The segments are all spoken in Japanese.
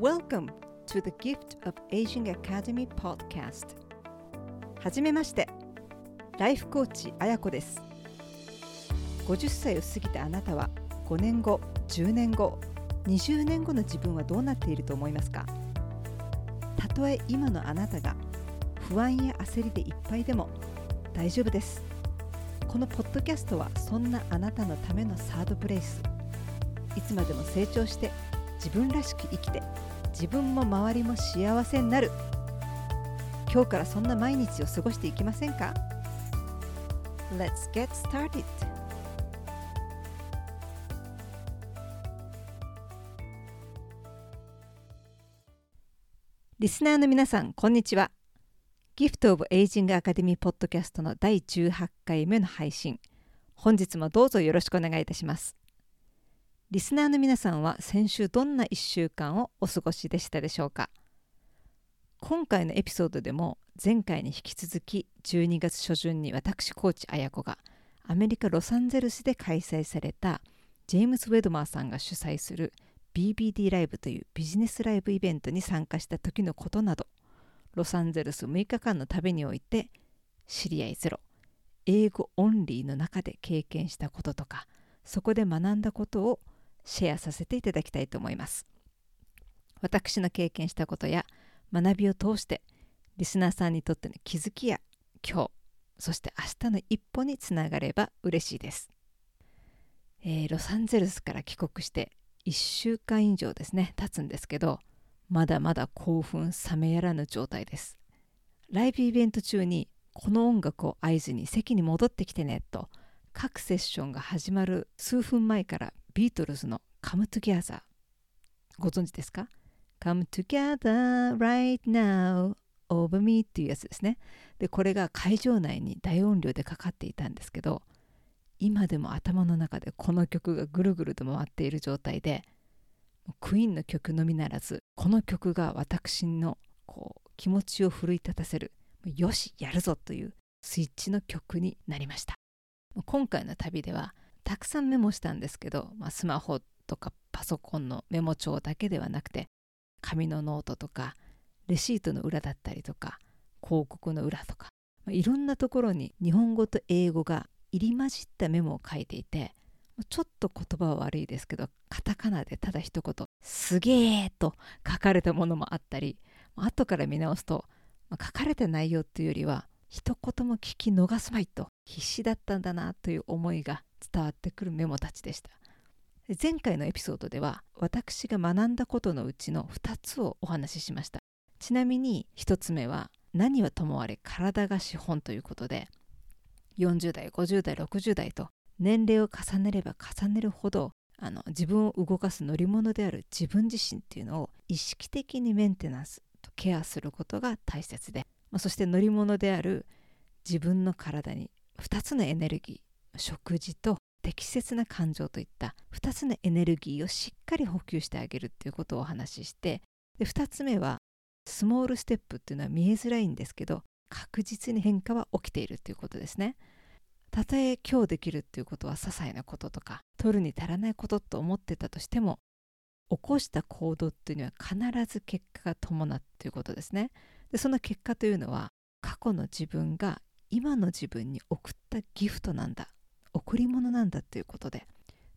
Welcome to the Gift of Aging Academy podcast. はじめまして。ライフコーチあやこです。50歳を過ぎたあなたは5年後10年後20年後の自分はどうなっていると思いますか？たとえ今のあなたが不安や焦りでいっぱいでも大丈夫です。このポッドキャストはそんなあなたのためのサードプレイス。いつまでも成長して自分らしく生きて自分も周りも幸せになる今日からそんな毎日を過ごしていきませんか？Let's get started! リスナーの皆さん、こんにちは。ギフト・オブ・エイジング・アカデミー・ポッドキャストの第18回目の配信。本日もどうぞよろしくお願いいたします。リスナーの皆さんは先週どんな1週間をお過ごしでしたでしょうか？今回のエピソードでも前回に引き続き12月初旬に私コーチ綾子がアメリカ・ロサンゼルスで開催されたジェームズ・ウェドマーさんが主催する BBD ライブというビジネスライブイベントに参加した時のことなどロサンゼルス6日間の旅において知り合いゼロ英語オンリーの中で経験したこととかそこで学んだことをシェアさせていただきたいと思います。私の経験したことや学びを通してリスナーさんにとっての気づきや今日そして明日の一歩につながれば嬉しいです、えー、ロサンゼルスから帰国して1週間以上ですね経つんですけどまだまだ興奮冷めやらぬ状態ですライブイベント中にこの音楽を合図に席に戻ってきてねと各セッションが始まる数分前からビートルズの Come Together ご存知ですか？Come Together Right Now Over Me っていうやつですね。でこれが会場内に大音量でかかっていたんですけど今でも頭の中でこの曲がぐるぐると回っている状態でクイーンの曲のみならずこの曲が私のこう気持ちを奮い立たせるよしやるぞというスイッチの曲になりました。今回の旅ではたくさんメモしたんですけど、まあ、スマホとかパソコンのメモ帳だけではなくて紙のノートとかレシートの裏だったりとか広告の裏とか、まあ、いろんなところに日本語と英語が入り混じったメモを書いていてちょっと言葉は悪いですけどカタカナでただ一言「すげえ!」と書かれたものもあったり後から見直すと、まあ、書かれた内容というよりは一言も聞き逃すまいと必死だったんだなという思いが伝わってくるメモたちでした。前回のエピソードでは私が学んだことのうちの2つをお話ししました。ちなみに1つ目は何はともあれ体が資本ということで40代50代60代と年齢を重ねれば重ねるほどあの自分を動かす乗り物である自分自身っていうのを意識的にメンテナンスとケアすることが大切で、まあ、そして乗り物である自分の体に2つのエネルギー食事と適切な感情といった2つのエネルギーをしっかり補給してあげるっていうことをお話ししてで2つ目はスモールステップっていうのは見えづらいんですけど確実に変化は起きているっていうことですね。たとえ今日できるっていうことは些細なこととか取るに足らないことと思ってたとしても起こした行動っていうのは必ず結果が伴うということですね。でその結果というのは過去の自分が今の自分に送ったギフトなんだ。贈り物なんだっていうことで。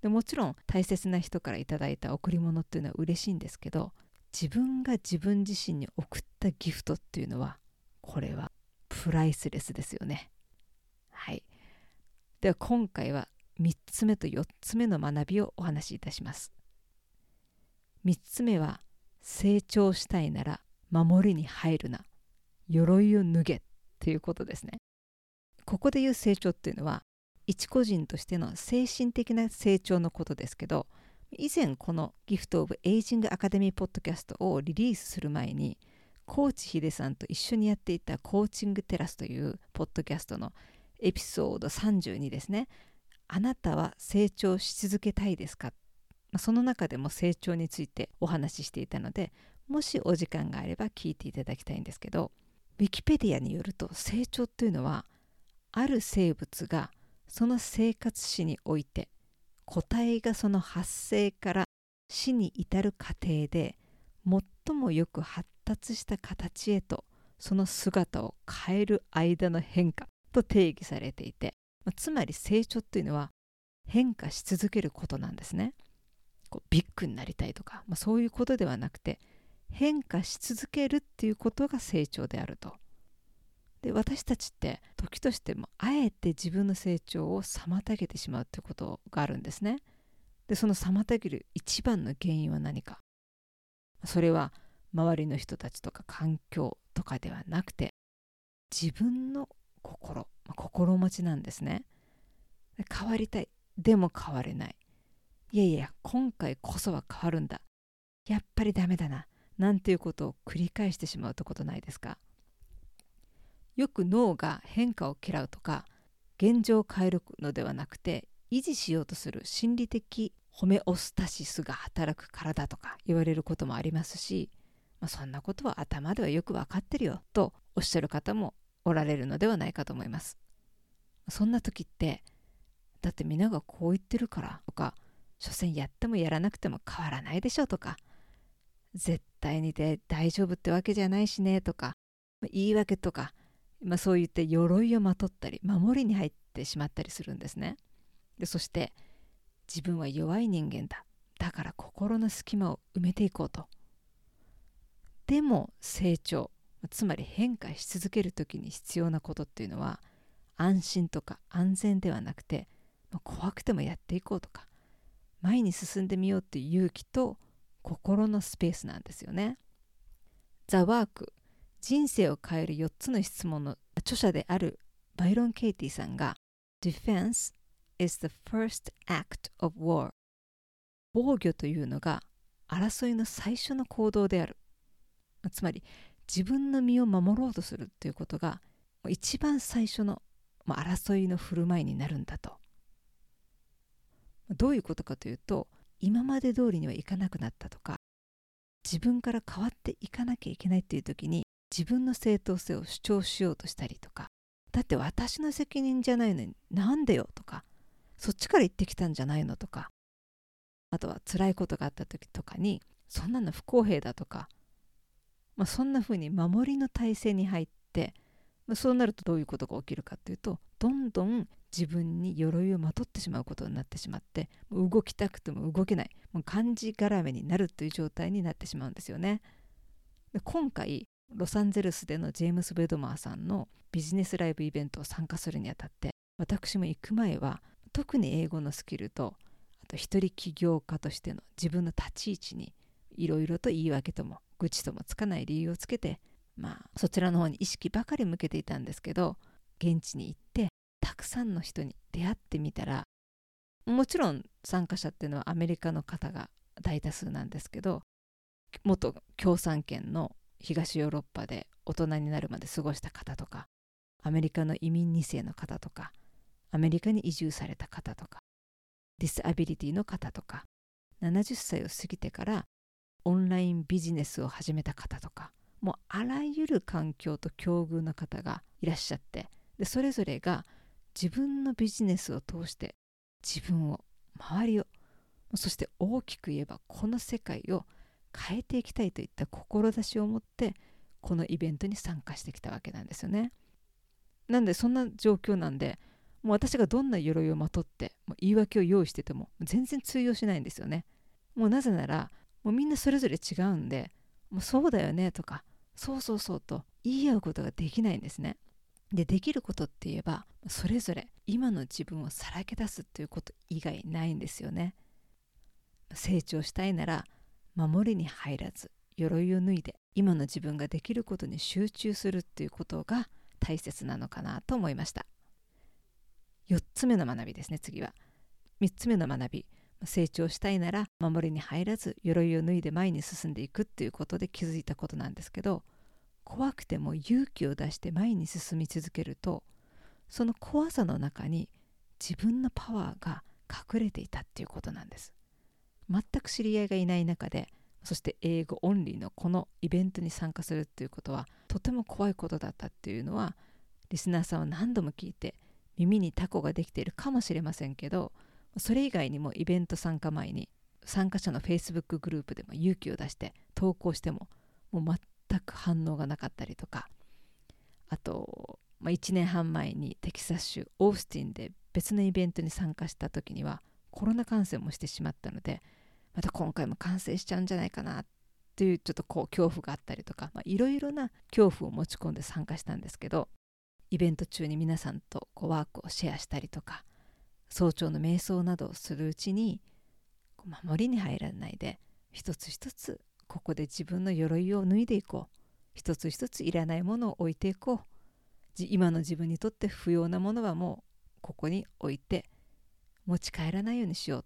でもちろん大切な人から頂いた贈り物っていうのは嬉しいんですけど自分が自分自身に送ったギフトっていうのはこれはプライスレスですよね。はい。では今回は3つ目と4つ目の学びをお話しいたします。3つ目は成長したいなら守りに入るな。鎧を脱げということですね。ここで言う成長っていうのは一個人としての精神的な成長のことですけど以前このギフト・オブ・エイジング・アカデミー・ポッドキャストをリリースする前にコーチヒデさんと一緒にやっていたコーチングテラスというポッドキャストのエピソード32ですねあなたは成長し続けたいですか？その中でも成長についてお話ししていたのでもしお時間があれば聞いていただきたいんですけどウィキペディアによると成長というのはある生物がその生活史において個体がその発生から死に至る過程で最もよく発達した形へとその姿を変える間の変化と定義されていて、つまり成長というのは変化し続けることなんですね。こうビッグになりたいとか、まあ、そういうことではなくて変化し続けるっていうことが成長であると。で私たちって時としてもあえて自分の成長を妨げてしまうということがあるんですね。でその妨げる一番の原因は何かそれは周りの人たちとか環境とかではなくて自分の心、まあ、心持ちなんですね。変わりたいでも変われないいやいや今回こそは変わるんだやっぱりダメだななんていうことを繰り返してしまうとことないですか？よく脳が変化を嫌うとか現状を変えるのではなくて維持しようとする心理的ホメオスタシスが働く体とか言われることもありますし、まあ、そんなことは頭ではよく分かってるよとおっしゃる方もおられるのではないかと思います。そんな時ってだって皆がこう言ってるからとか所詮やってもやらなくても変わらないでしょとか絶対にで大丈夫ってわけじゃないしねとか言い訳とか、まあ、そう言って鎧をまとったり守りに入ってしまったりするんですね。でそして自分は弱い人間だだから心の隙間を埋めていこうと。でも成長つまり変化し続ける時に必要なことっていうのは安心とか安全ではなくて、まあ、怖くてもやっていこうとか前に進んでみようっていう勇気と心のスペースなんですよね。ザ・ワーク人生を変える4つの質問の著者であるバイロン・ケイティさんが Defense is the first act of war 防御というのが争いの最初の行動である。つまり自分の身を守ろうとするということが一番最初の争いの振る舞いになるんだと。どういうことかというと今まで通りにはいかなくなったとか自分から変わっていかなきゃいけないっていう時に自分の正当性を主張しようとしたりとかだって私の責任じゃないのになんでよとかそっちから言ってきたんじゃないのとかあとは辛いことがあった時とかにそんなの不公平だとか、まあ、そんな風に守りの体制に入って、まあ、そうなるとどういうことが起きるかっていうとどんどん自分に鎧をまとってしまうことになってしまって動きたくても動けないもうがんじがらめになるという状態になってしまうんですよね。で今回ロサンゼルスでのジェームス・ベドマーさんのビジネスライブイベントを参加するにあたって私も行く前は特に英語のスキルとあと一人起業家としての自分の立ち位置にいろいろと言い訳とも愚痴ともつかない理由をつけてまあそちらの方に意識ばかり向けていたんですけど現地に行ってたくさんの人に出会ってみたらもちろん参加者っていうのはアメリカの方が大多数なんですけど元共産圏の東ヨーロッパで大人になるまで過ごした方とかアメリカの移民2世の方とかアメリカに移住された方とか disability の方とか70歳を過ぎてからオンラインビジネスを始めた方とかもうあらゆる環境と境遇の方がいらっしゃってそれぞれが自分のビジネスを通して自分を周りをそして大きく言えばこの世界を変えていきたいといった志を持ってこのイベントに参加してきたわけなんですよね。なんでそんな状況なんでもう私がどんな鎧をまとってもう言い訳を用意してても全然通用しないんですよね。もうなぜならもうみんなそれぞれ違うんでもうそうだよねとかそうそうそうと言い合うことができないんですね。でできることって言えばそれぞれ今の自分をさらけ出すっていうこと以外ないんですよね。成長したいなら守りに入らず鎧を脱いで今の自分ができることに集中するっていうことが大切なのかなと思いました4つ目の学びですね次は3つ目の学び成長したいなら守りに入らず鎧を脱いで前に進んでいくっていうことで気づいたことなんですけど怖くても勇気を出して前に進み続けるとその怖さの中に自分のパワーが隠れていたっていうことなんです。全く知り合いがいない中でそして英語オンリーのこのイベントに参加するっていうことはとても怖いことだったっていうのはリスナーさんは何度も聞いて耳にタコができているかもしれませんけどそれ以外にもイベント参加前に参加者の Facebook グループでも勇気を出して投稿してももう全く反応がなかったりとか。あと、まあ、1年半前にテキサス州オースティンで別のイベントに参加した時にはコロナ感染もしてしまったのでまた今回も感染しちゃうんじゃないかなっていうちょっとこう恐怖があったりとかいろいろな恐怖を持ち込んで参加したんですけどイベント中に皆さんとこうワークをシェアしたりとか早朝の瞑想などをするうちに守りに入らないで一つ一つここで自分の鎧を脱いでいこう一つ一ついらないものを置いていこう今の自分にとって不要なものはもうここに置いて持ち帰らないようにしよう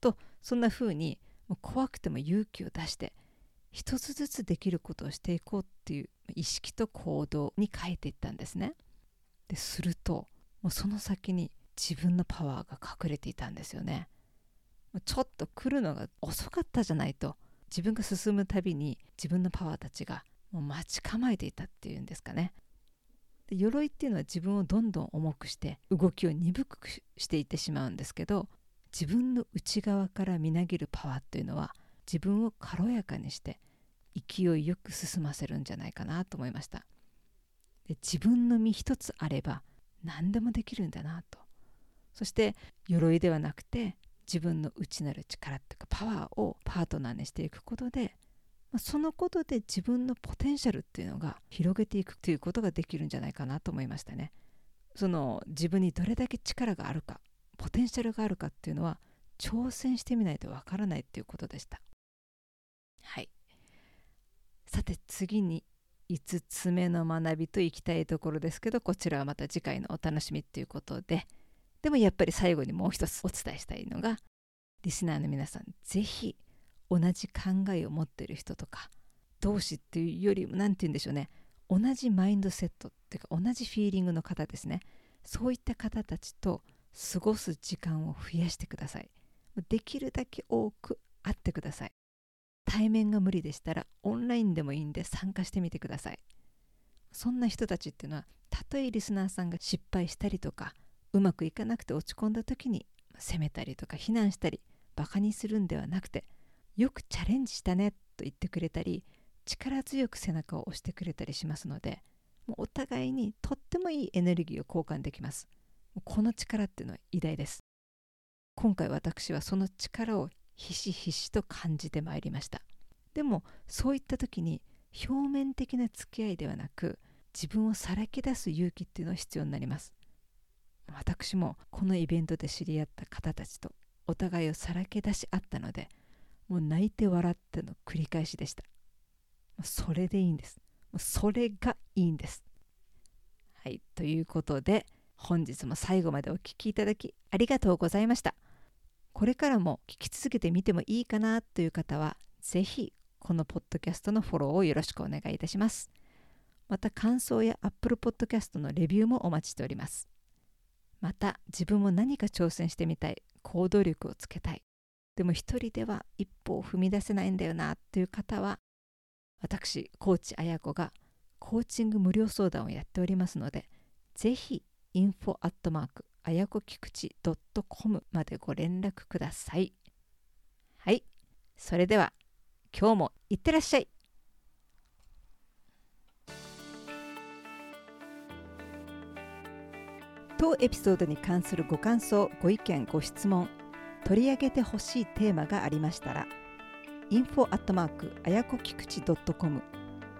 とそんな風にもう怖くても勇気を出して一つずつできることをしていこうっていう意識と行動に変えていったんですね。でするともうその先に自分のパワーが隠れていたんですよね。ちょっと来るのが遅かったじゃないと自分が進むたびに自分のパワーたちがもう待ち構えていたっていうんですかね。で鎧っていうのは自分をどんどん重くして動きを鈍くしていってしまうんですけど自分の内側からみなぎるパワーっていうのは自分を軽やかにして勢いよく進ませるんじゃないかなと思いましたで自分の身一つあれば何でもできるんだなとそして鎧ではなくて自分の内なる力っていうかパワーをパートナーにしていくことでまそのことで自分のポテンシャルっていうのが広げていくということができるんじゃないかなと思いましたね。その自分にどれだけ力があるかポテンシャルがあるかっていうのは挑戦してみないとわからないっていうことでした。はいさて次に5つ目の学びといきたいところですけどこちらはまた次回のお楽しみっていうことででもやっぱり最後にもう一つお伝えしたいのがリスナーの皆さん是非同じ考えを持ってる人とか同士っていうよりも何て言うんでしょうね。同じマインドセットっていうか同じフィーリングの方ですね。そういった方たちと過ごす時間を増やしてください。できるだけ多く会ってください。対面が無理でしたらオンラインでもいいんで参加してみてください。そんな人たちっていうのはたとえリスナーさんが失敗したりとかうまくいかなくて落ち込んだ時に責めたりとか非難したりバカにするんではなくてよくチャレンジしたねと言ってくれたり力強く背中を押してくれたりしますのでもうお互いにとってもいいエネルギーを交換できます。この力っていうのは偉大です。今回私はその力をひしひしと感じてまいりました。でもそういった時に表面的な付き合いではなく自分をさらけ出す勇気っていうのが必要になります。私もこのイベントで知り合った方たちとお互いをさらけ出し合ったのでもう泣いて笑っての繰り返しでした。それでいいんです。それがいいんです。はいということで本日も最後までお聴きいただきありがとうございました。これからも聞き続けてみてもいいかなという方は是非このポッドキャストのフォローをよろしくお願いいたします。また感想や Apple Podcast のレビューもお待ちしております。また自分も何か挑戦してみたい。行動力をつけたい。でも一人では一歩を踏み出せないんだよなという方は私コーチあや子がコーチング無料相談をやっておりますのでぜひ info アットマークあやこきくち .com までご連絡ください。はい。それでは今日もいってらっしゃい。当エピソードに関するご感想ご意見ご質問取り上げてほしいテーマがありましたら info アットマークあやこきくち .com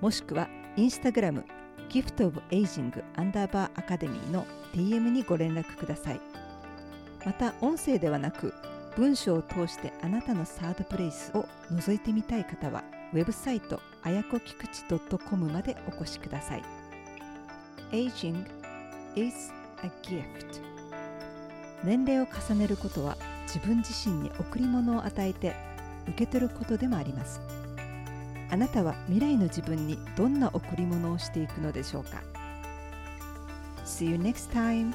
もしくはインスタグラムギフトオブエイジングアンダーバーアカデミーの DM にご連絡ください。また音声ではなく文章を通してあなたのサードプレイスを覗いてみたい方はウェブサイトあやこきくち .com までお越しください。Aging is a gift. 年齢を重ねることは自分自身に贈り物を与えて受け取ることでもあります。あなたは未来の自分にどんな贈り物をしていくのでしょうか？See you next time!